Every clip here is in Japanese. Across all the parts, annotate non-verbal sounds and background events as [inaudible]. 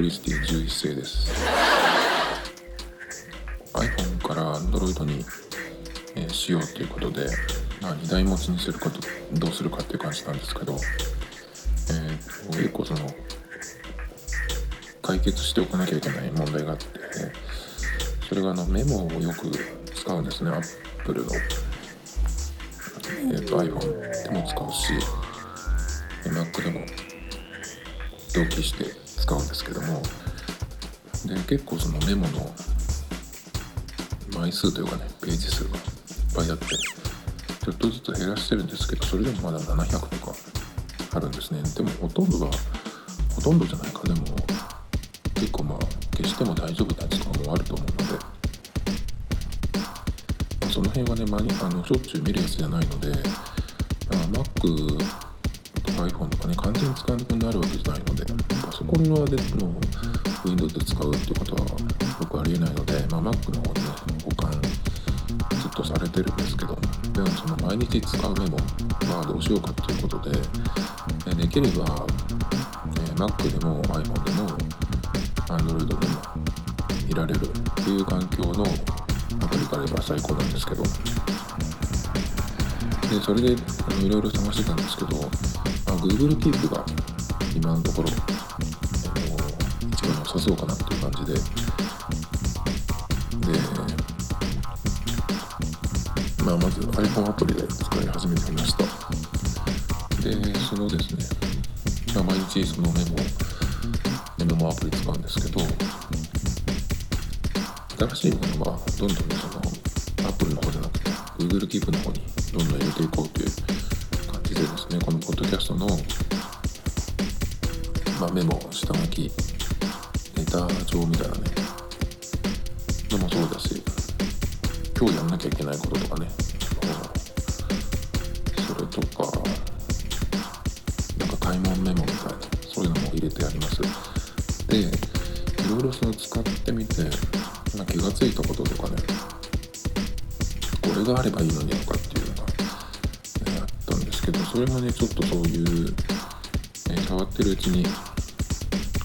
クリスティ11世です。iPhone から Android に、えー、しようということで、まあ、2台持ちにすることどうするかっていう感じなんですけど、えー、結構その解決しておかなきゃいけない問題があって、それがあのメモをよく使うんですね Apple の、えーと、と iPhone でも使うし Mac でも同期して使うんですけどもで結構そのメモの枚数というかねページ数がいっぱいあってちょっとずつ減らしてるんですけどそれでもまだ700とかあるんですね。でもほとんどがほとんどじゃないか。でも結構まあ消しても大丈夫なやつとかもあると思うので、ま、その辺はね、まあ、のしょっちゅう見るやつじゃないので Mac iPhone とかね完全に使わなくなるわけじゃないのでパソコンのでの Windows で使うっていうことはよくありえないので、まあ、Mac の方にね保管ずっとされてるんですけどでもその毎日使うメモはどうしようかということでできれば、え Mac でも iPhone でも Android でも見られるっていう環境のアプリがあれば最高なんですけどでそれでいろいろ探してたんですけど、まあ、Google Keep が今のところ一番良さそうかなっていう感じで。で、まあ、まず iPhone アプリで使い始めてみました。でそのですね、まあ、毎日そのメモメモアプリ使うんですけどどんどん入れていこうという感じでですねこのポッドキャストの、まあ、メモ下書きネタ帳みたいなね。のもそうだし今日やんなきゃいけないこととかねそれとかなんか買い物メモみたいなそういうのも入れてあります。でいろいろその使ってみて、まあ、気が付いたこととかねこれがあればいいのにとかんですけどそれがねちょっとそういう、ね、触ってるうちに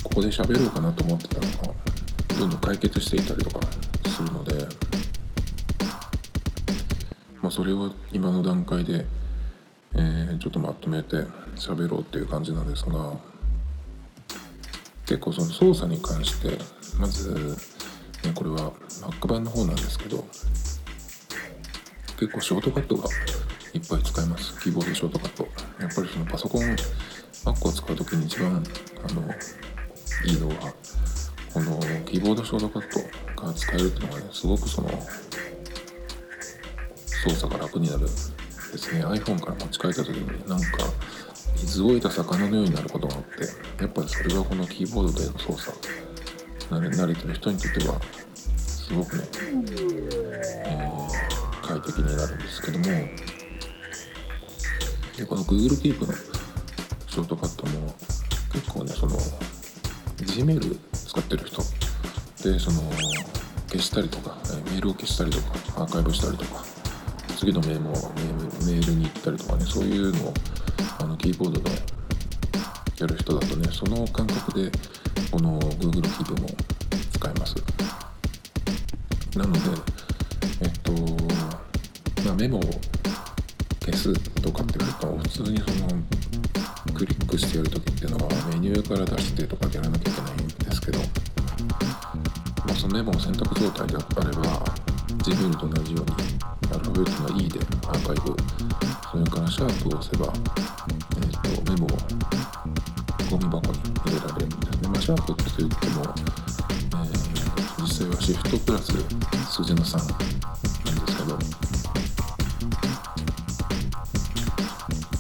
ここで喋ろうかなと思ってたのがどんどん解決していたりとかするので、まあ、それを今の段階で、えー、ちょっとまとめて喋ろうっていう感じなんですが。結構その操作に関してまず、ね、これは Mac 版の方なんですけど結構ショートカットがいっぱい使えます。キーボードショートカット。やっぱりそのパソコン Mac を使う時に一番あのいいのはこのキーボードショートカットが使えるっていうのがねすごくその操作が楽になる。ですね。iPhone から持ち帰った時になんか水を得た魚のようになることがあってやっぱりそれはこのキーボードでの操作慣れ慣れてる人にとってはすごくね、えー、快適になるんですけどもでこの Google Keep のショートカットも結構ねその Gmail 使ってる人でその消したりとかメールを消したりとかアーカイブしたりとか次のメールメールに行ったりとかねそういうのをあのキーボードでやる人だとねその感覚でこの Google Keep も使えます。なのでえっと、まあ、メモを消すとかってことは普通にそのクリックしてやるときっていうのはメニューから出してとかでやらなきゃいけないんですけど、まあ、そのメモを選択状態であれば Gmail と同じようにアルファベットの E でアーカイブそれからシャープを押せば、えーと、メモをゴミ箱に入れられるんですね。まあ、シャープって言っても、えー、実際はシフトプラス数字の3なんですけど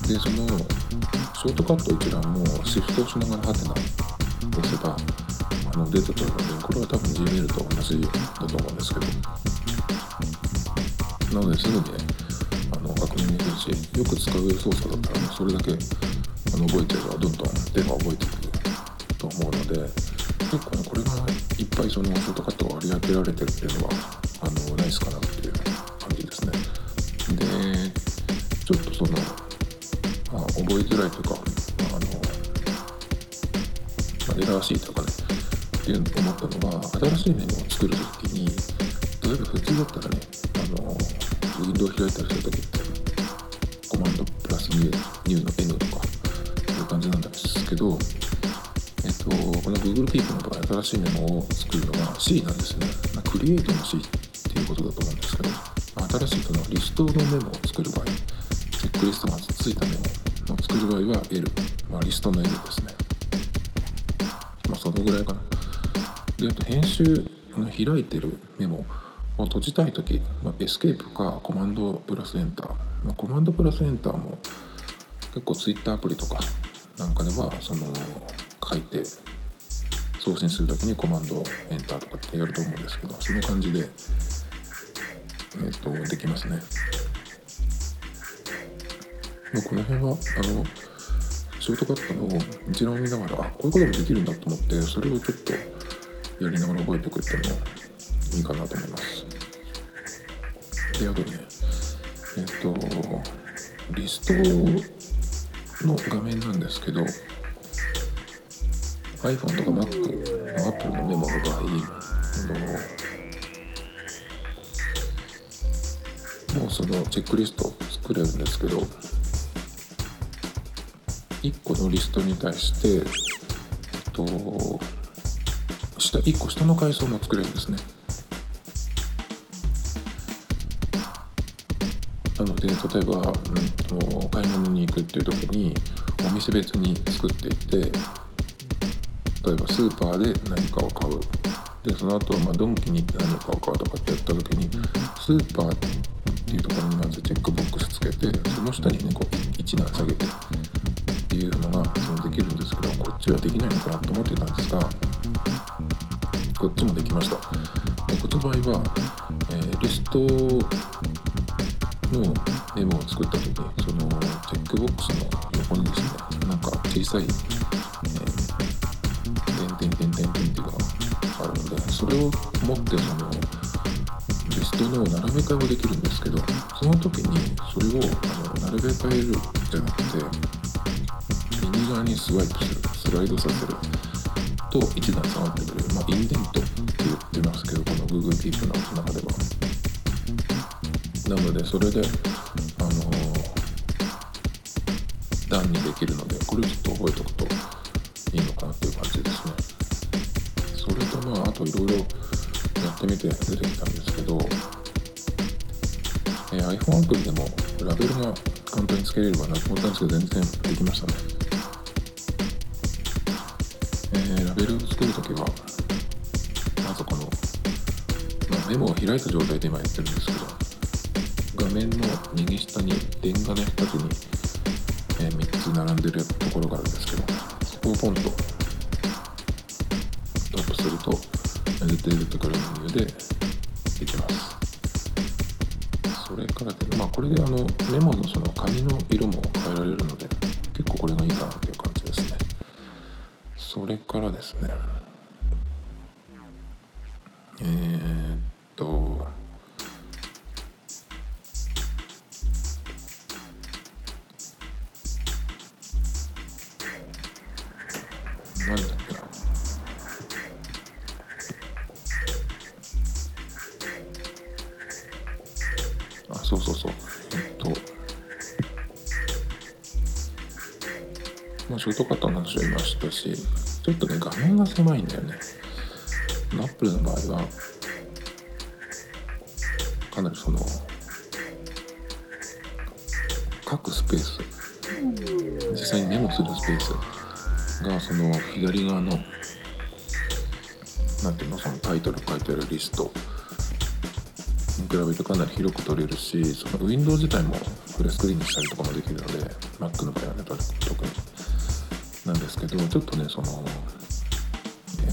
でそのショートカット一覧もシフトをしながらハテナを押せばあの出てくるのでこれは多分 Gmail と同じだと思うんですけど。なのですぐにねあの確認できるしよく使う操作だったらねそれだけあの覚えてればどんどんテーマ覚えてくると思うので結構ねこれがいっぱいそのショートカットが割り当てられてるっていうのはあのナイスかなまあ、覚えづらいとか、まあ、あの、まあ、煩わしいとかねっていうのを思ったのが新しいメモを作る時に例えば普通だったらねあのウィンドウ開いたりする時ってコマンドプラスニューの N とかそういう感じなんですけどえっと、この Google Keep の場合新しいメモを作るのは C なんですね。まあ、クリエイトの C っていうことだと思うんですけど、新しいそのリストのメモを作る場合、チェックリストがついたメモを作る場合は L、まあ、リストの L ですね。まあ、そのぐらいかな。で、あと編集の開いてるメモを閉じたいとき、まあ、エスケープかコマンドプラスエンター。まあ、コマンドプラスエンターも結構 Twitter アプリとかなんかではその書いて送信するときにコマンドエンターとかってやると思うんですけどその感じで、えー、とできますね。もうこの辺はあのショートカットの一覧を見ながらあこういうこともできるんだと思ってそれをちょっとやりながら覚えておくっていうのもいいかなと思います。であとねえっ、とリストの画面なんですけど iPhone とか Mac、Apple のメモの場合、あのもうそのチェックリスト作れるんですけど、1個のリストに対して、えっと、下1個下の階層も作れるんですね。なので例えば、うんと、買い物に行くっていう時にお店別に作っていって例えばスーパーで何かを買うでその後、まあドンキに行って何かを買うとかってやった時にスーパーっていうところにまずチェックボックスつけてその下にねこう1段下げてっていうのがそのできるんですけどこっちはできないのかなと思ってたんですがこっちもできました。でこっちの場合は、えー、リストのメモを作った時にそのチェックボックスの横にですねなんか小さい点点点点点っていうのがあるのでそれを持ってそのリストの並べ替えもできるんですけどその時にそれをあの並べ替えるじゃなくて側にスワイプするスライドさせると1段下がってくれる、まあ、インデントって言ってますけどこの Google Keep の中では。なのでそれであの段にできるのでこれをちょっと覚えておくといいのかなっていう感じですね。それとまああといろいろやってみて出てきたんですけど、えー、iPhone アプリでもラベルが簡単につけれればなと思ったんですけど全然できましたね、メモを開いた状態で今やってるんですけど画面の右下に電画の2つに、えー、3つ並んでるところがあるんですけどそこをポンとタップすると出ているところのメニューでできます。それからでまあこれであのメモのその紙の色も変えられるので結構これがいいかなという感じですね。それからですねなんだそうそうそう。えっとまあショートカットの話を言いましたしちょっとね画面が狭いんだよねアップルの場合はかなりその書くスペース実際にメモするスペースがその左側のなんていうのそのタイトル書いてあるリストに比べるとかなり広く取れるしそのウィンドウ自体もフルスクリーンにしたりとかもできるので Mac の場合はね特になんですけどちょっとねその、え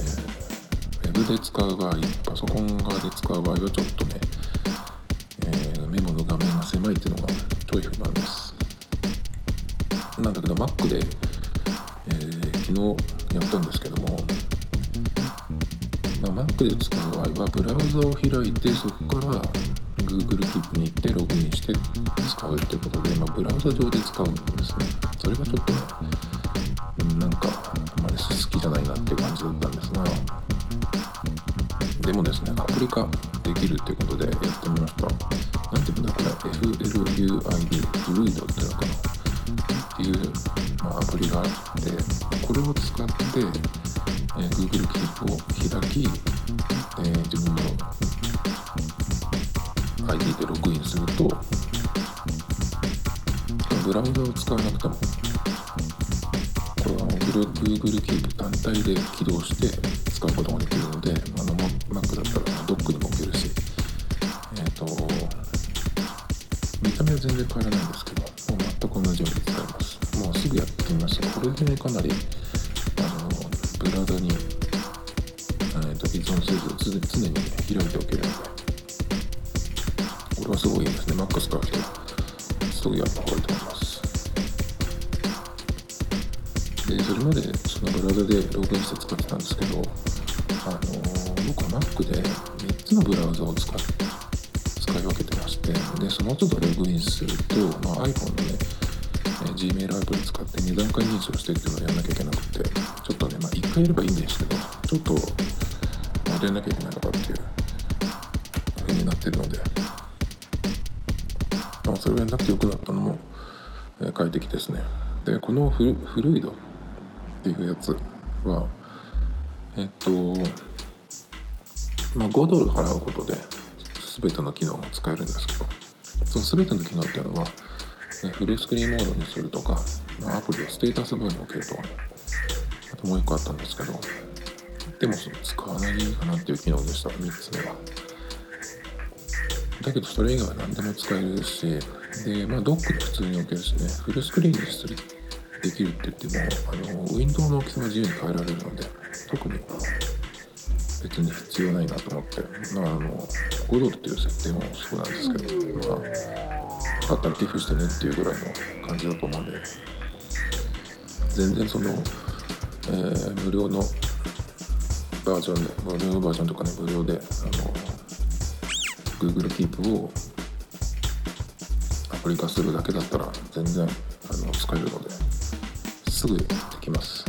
ー、ウェブで使う場合パソコン側で使う場合はちょっとね、えー、メモの画面が狭いっていうのがちょい不満です。なんだけど Mac で、昨日やったんですけども、まあ、Mac で使う場合はブラウザを開いてそこから Google キープに行ってログインして使うってことで、まあ、ブラウザ上で使うんですね。それがちょっとねなんかあまり好きじゃないなって感じだったんですがでもですねアプリ化できるってことでやってみました。何ていうんだこれ。FLUID を使って、えー、Google Keep を開き、えー、自分の ID でログインするとブラウザを使わなくてもこれは Google Keep 単体で起動して使うことができるのであの Mac だったらドックにも置けるしえ、ー、と見た目は全然変わらないんですけどもう全く同じように使えます。もうすぐやってみましたこれで、かなりでログインして使ってたんですけど、あの、僕は Mac で3つのブラウザを使使い分けてましてでその都度ログインすると、まあ、iPhone のね Gmail アプリ使って2段階認証してっていうのをやんなきゃいけなくてちょっとね、まあ、1回やればいいんですけどちょっとやんなきゃいけないのかっていう風になってるので、まあ、それをやんなくてよくなったのも、え、快適ですね。でこのフルイドっていうやつはえっとまあ5ドル払うことで全ての機能が使えるんですけどその全ての機能っていうのは、ね、フルスクリーンモードにするとか、まあ、アプリをステータスモードに置けるとか、ね、あともう一個あったんですけどでも使わないでいいかなっていう機能でした3つ目はだけどそれ以外は何でも使えるしでまあドックで普通に置けるしねフルスクリーンにするできるって言ってもあのウィンドウの大きさは自由に変えられるので特に別に必要ないなと思って、まあ、あの5ドルっていう設定もそうなんですけど、まあ、かったら寄付してねっていうぐらいの感じだと思うんで。全然その、えー、無料のバージョンで無料バージョンとかね無料であの Google Keep をアプリ化するだけだったら全然あの使えるので。すぐできます。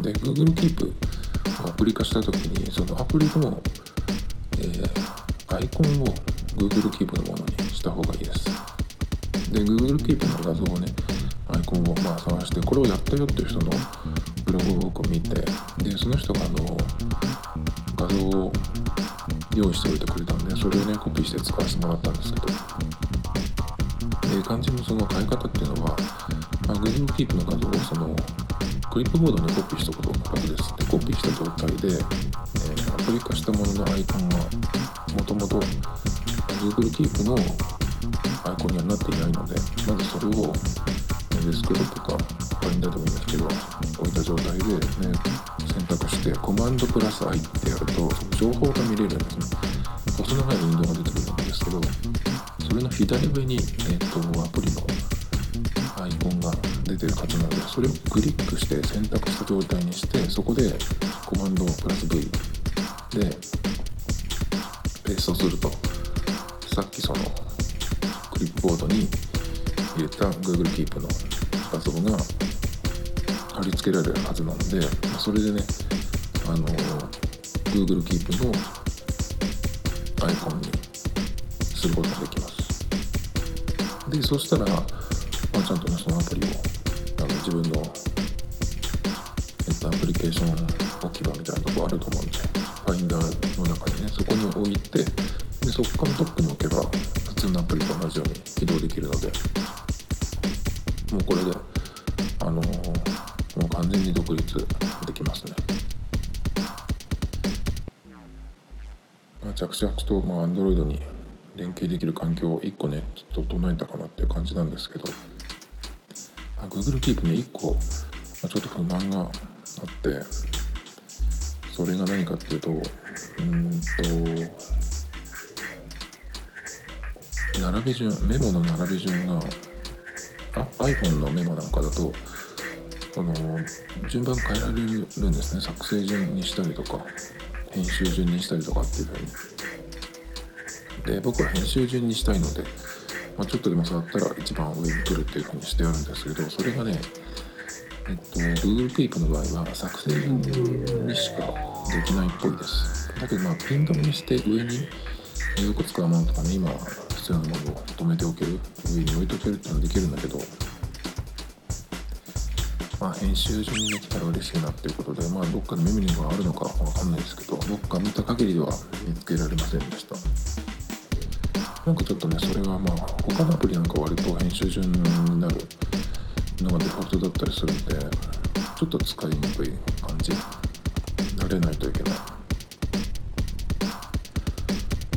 で Google Keep をアプリ化した時にそのアプリの、えー、アイコンを Google Keep のものにした方がいいです。で Google Keep の画像をねアイコンをまあ探してこれをやったよっていう人のブログを僕見てでその人があの画像を用意しておいてくれたんでそれをねコピーして使わせてもらったんですけど。で肝心のその変え方っていうのは、まあ、Google Keep の画像をそのクリップボードにコピーしたことが楽です。でコピーした状態で、えー、アプリ化したもののアイコンがもともと Google Keep のアイコンにはなっていないのでまずそれをデスクトップかファインダーでもいいんですけど置いた状態で、ね、選択してコマンドプラス I ってやると情報が見れるんですね細長いウィンドウが出てくるんですけどそれの左上に、えーと、アプリのアイコンが出てるはずなのでそれをクリックして選択した状態にしてそこでコマンドプラス V でペーストするとさっきそのクリップボードに入れた Google Keep の画像が貼り付けられるはずなのでそれでねあの Google Keep のアイコンにすることができます。でそしたら、まあ、ちゃんとねそのアプリをあの自分の、えっと、アプリケーション置き場みたいなとこあると思うんでファインダーの中にねそこに置いてでそこからトップに置けば普通のアプリと同じように起動できるのでもうこれであのー、もう完全に独立できますね。まあ、着々と、まあ、Android に連携できる環境を1個ね整えたかなっていう感じなんですけど。Google Keep ね1個ちょっと不満があってそれが何かっていうとうんと並び順メモの並び順があ iPhone のメモなんかだとこの順番変えられるんですね。作成順にしたりとか編集順にしたりとかっていうふうに。で僕は編集順にしたいので、まあ、ちょっとでも触ったら一番上に取るっていうふうにしてあるんですけどそれがねえっと Google Keep の場合は作成順にしかできないっぽいです。だけどまあピン止めにして上によく使うものとかね今必要なものを止めておける上に置いとけるっていうのはできるんだけどまあ編集上にできたら嬉しいなっていうことでまあどっかでメモリーがあるのかわかんないですけどどっか見た限りでは見つけられませんでした。なんかちょっとねそれがまあ他のアプリなんか割と編集順になるのがデフォルトだったりするんでちょっと使いにくい感じ慣れないといけない。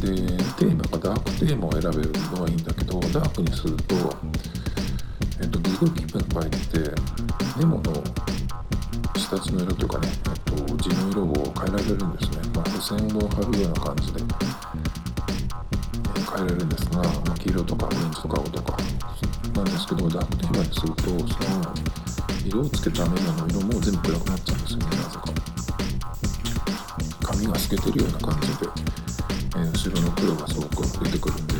でテーマがダークテーマを選べるのはいいんだけどダークにするとえっと Google Keep の場合ってメモの下地の色というかね、えっと、字の色を変えられるんですね、まあ、付箋を貼るような感じで、変えれるんですが、まあ、黄色とかオレンジとか青とか。なんですけどダークテーマにするとその色をつけたメモの色も全部暗くなっちゃうんですよねなぜか。紙が透けてるような感じで、えー、後ろの黒がすごく出てくるんで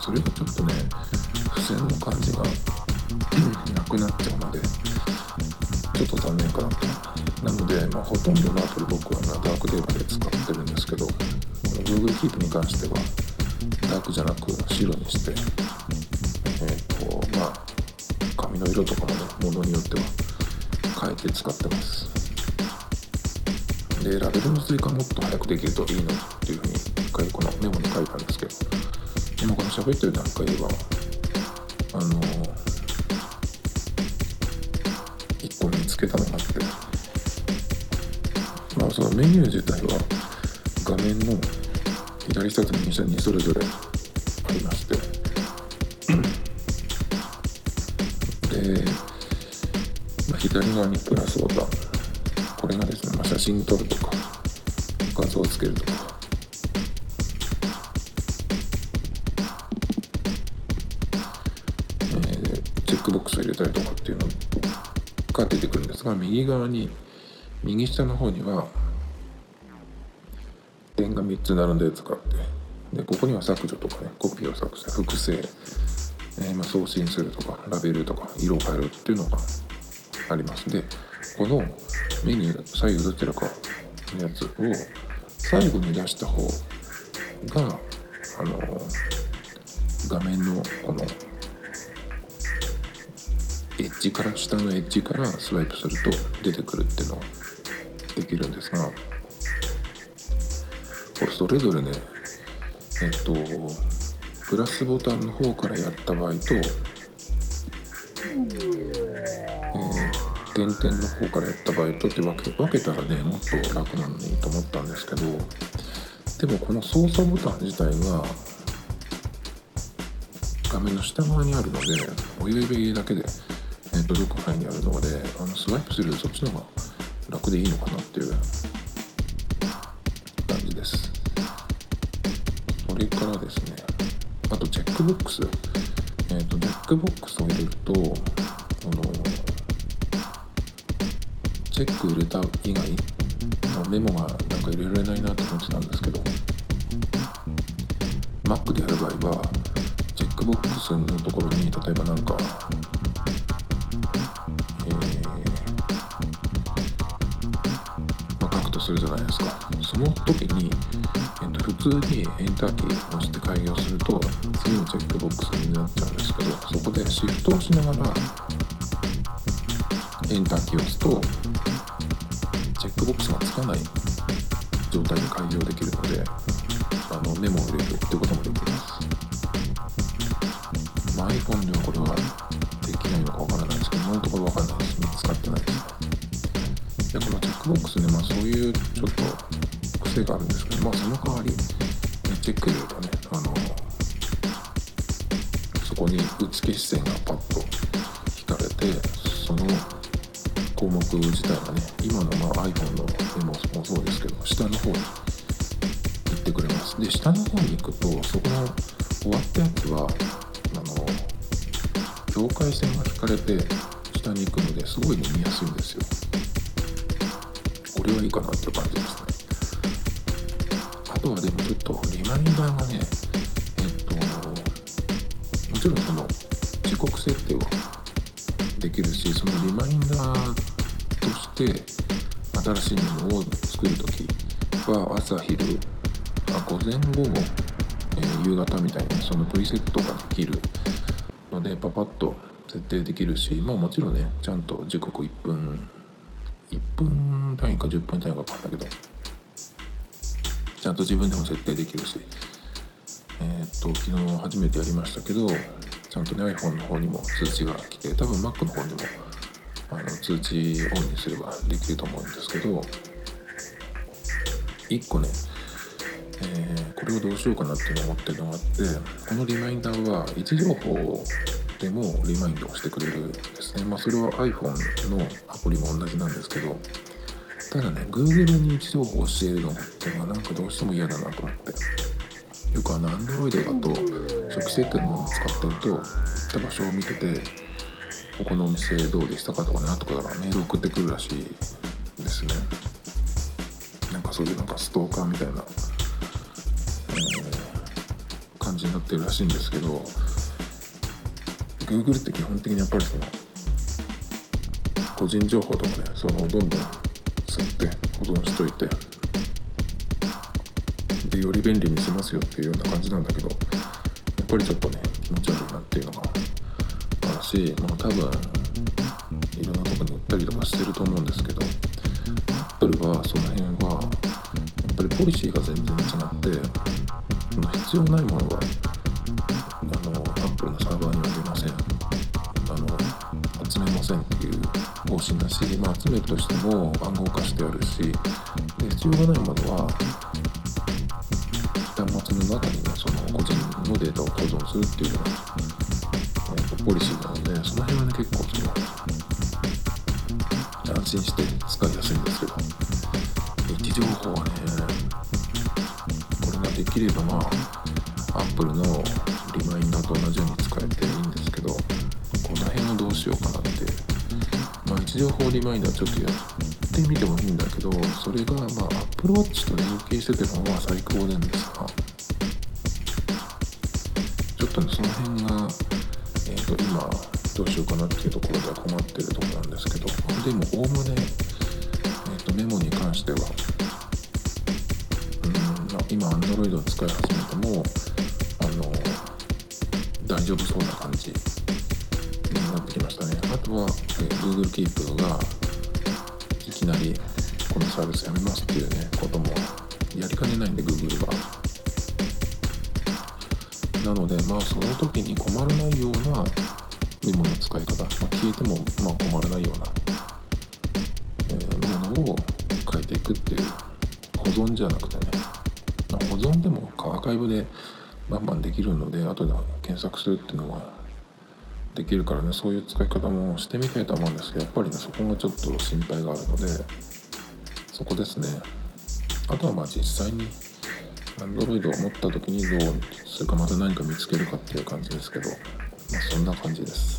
それがちょっとね付箋の感じが [clears throat] なくなっちゃうのでちょっと残念かなと。なので、まあ、ほとんどのアプリ僕はダークテーマで使ってるんですけど Google Keep に関してはダークじゃなく白にして。えっ、ー、とまあ髪の色とかもねものによっては変えて使ってます。でラベルの追加もっと早くできるといいのっていうふうに一回このメモに書いたんですけど。今この喋ってる段階ではあの1個見つけたのがあって。まあそのメニュー自体は画面の左下と右下にそれぞれありまして。で、まあ、左側にプラスボタン。これがですね、まあ、写真撮るとか画像をつけるとか。チェックボックスを入れたりとかっていうのが出てくるんですが右側に右下の方には3つ並んだやつがあって。でここには削除とかねコピーを削除複製、えー、ま送信するとかラベルとか色を変えるっていうのがあります。でこのメニュー左右どちらかのやつを最後に出した方があの画面のこのエッジから下のエッジからスワイプすると出てくるっていうのができるんですがそれぞれねえっとプラスボタンの方からやった場合と、えー、点々の方からやった場合とって分け分けたらねもっと楽なのにと思ったんですけどでもこの操作ボタン自体が画面の下側にあるので親指だけで、えー、とどこかにあるのであのスワイプするそっちの方が楽でいいのかなっていうックボックスえっ、ー、とチェックボックスを入れるとあのチェック入れた以外のメモがなんか入れられないなと思ってたんですけど Mac でやる場合はチェックボックスのところに例えばなんかえー、まあ、書くとするじゃないですか。その時に、普通にエンターキーを押して開業すると次のチェックボックスになっちゃうんですけどそこでシフトをしながらエンターキーを押す。とチェックボックスがつかない状態で開業できるのであのメモを入れるってこともできます、まあ、iPhone ではこれはできないのかわからないです。けど今のところわからないです見つかってないです。でこのチェックボックスね、まあ、そういうちょっと癖があるんですけど、まあ、その代わりチェック入れるとね。あのそこに打ち消し線がパッと引かれてその項目自体がね今のまあ iPhone のメモもそうですけど下の方に行ってくれます。で下の方に行くとそこの終わったやつはあの境界線が引かれて下に行くのですごいね見やすいんですよ。これはいいかなって感じですね。とはでもちょっとリマインダーがねえっともちろんその時刻設定はできるしそのリマインダーとして新しいものを作る時ば朝昼あ午前午後、えー、夕方みたいにそのプリセットができるのでパパッと設定できるしまあもちろんねちゃんと時刻1分1分単位か10分単位か分かったけどちゃんと自分でも設定できるし。えー、っと昨日初めてやりましたけどちゃんとね iPhone の方にも通知が来て多分 Mac の方にもあの通知オンにすればできると思うんですけど1個ね、えー、これをどうしようかなって思ってるのがあってこのリマインダーは位置情報でもリマインドをしてくれるんですね。まあそれは iPhone のアプリも同じなんですけどただね Google に位置情報を教えるのっていうのはなんかどうしても嫌だなと思って。よくあの Android だと初期設定のものを使ってると行った場所を見ててここのお店どうでしたかとかね後からメール送ってくるらしいですね。なんかそういうなんかストーカーみたいな、えー、感じになってるらしいんですけど Google って基本的にやっぱりその個人情報とかねそのどんどん吸って保存しといて。でより便利にしますよっていうような感じなんだけどやっぱりちょっとね気持ち悪いなっていうのがあるしもう多分いろんなとこに売ったりとかしてると思うんですけど Apple はその辺はやっぱりポリシーが全然違って必要ないものはあの Apple のサーバーには出ません。方針だし、まあ、集めるとしても暗号化してあるしで必要がないものは端末の中にねその個人のデータを保存するっていうのが、えー、ポリシーなのでその辺はね結構その安心して使いやすいんですけど位置情報はねこれができればまあ Apple のまあ位置情報リマインダーちょっとやってみてもいいんだけどそれがまあ Apple Watch と連携しててのは最高なんですがちょっとねその辺がえっ、ー、と今どうしようかなっていうところでは困ってるところなんですけどでもおおむね、えーと、メモに関してはうん、今 Android を使い始めてもあの大丈夫そうな感じきましたね。あとは、え、Google Keep がいきなりこのサービスやめますっていうねこともやりかねないんで Google は。なのでまあその時に困らないようなメモの使い方、まあ、消えてもまあ困らないような、えー、ものを変えていくっていう保存じゃなくてね、まあ、保存でもアーカイブでバンバンできるので後で検索するっていうのはできるからねそういう使い方もしてみたいと思うんですけどやっぱりねそこがちょっと心配があるのでそこですね。あとはまあ実際に Android を持った時にどうするかまた何か見つけるかっていう感じですけどまあそんな感じです。